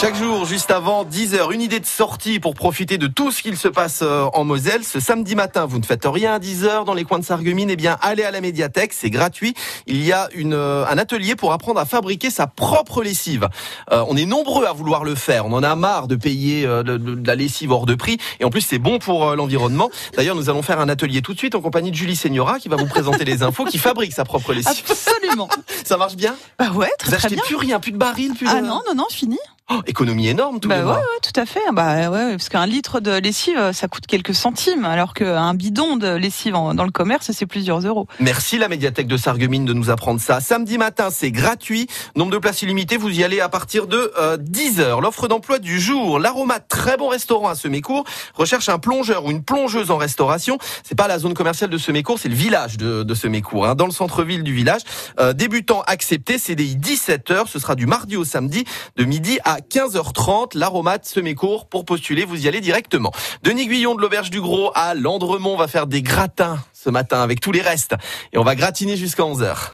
Chaque jour, juste avant 10h, une idée de sortie pour profiter de tout ce qu'il se passe euh, en Moselle. Ce samedi matin, vous ne faites rien à 10h dans les coins de Sarreguemines, eh bien, allez à la médiathèque, c'est gratuit. Il y a une, euh, un atelier pour apprendre à fabriquer sa propre lessive. Euh, on est nombreux à vouloir le faire. On en a marre de payer de, de, de la lessive hors de prix. Et en plus, c'est bon pour l'environnement. D'ailleurs, nous allons faire un atelier tout de suite en compagnie de Julie Segnora qui va vous présenter les infos, qui fabrique sa propre lessive. Absolument. Ça marche bien? Bah ouais, très, Vous très achetez bien. plus rien, plus de barils, plus Ah de... non, non, non, fini. Oh, économie énorme tous Bah ouais, ouais, tout à fait. Bah ouais, parce qu'un litre de lessive, ça coûte quelques centimes, alors qu'un bidon de lessive en- dans le commerce, c'est plusieurs euros. Merci la médiathèque de Sarreguemines de nous apprendre ça. Samedi matin, c'est gratuit. Nombre de places illimitées, vous y allez à partir de 10h. L'offre d'emploi du jour. L'Aromate, très bon restaurant à Semécourt, recherche un plongeur ou une plongeuse en restauration. C'est pas la zone commerciale de Semécourt, c'est le village de, de Semécourt, hein, dans le centre-ville du village. Euh, débutant accepté, CDI 17h. Ce sera du mardi au samedi, de midi à 15h30. L'Aromate Semécourt, pour postuler, vous y allez directement. Denis Guillon de l'Auberge du Gros à Landremont va faire des gratins ce matin avec tous les restes. Et on va gratiner jusqu'à 11h.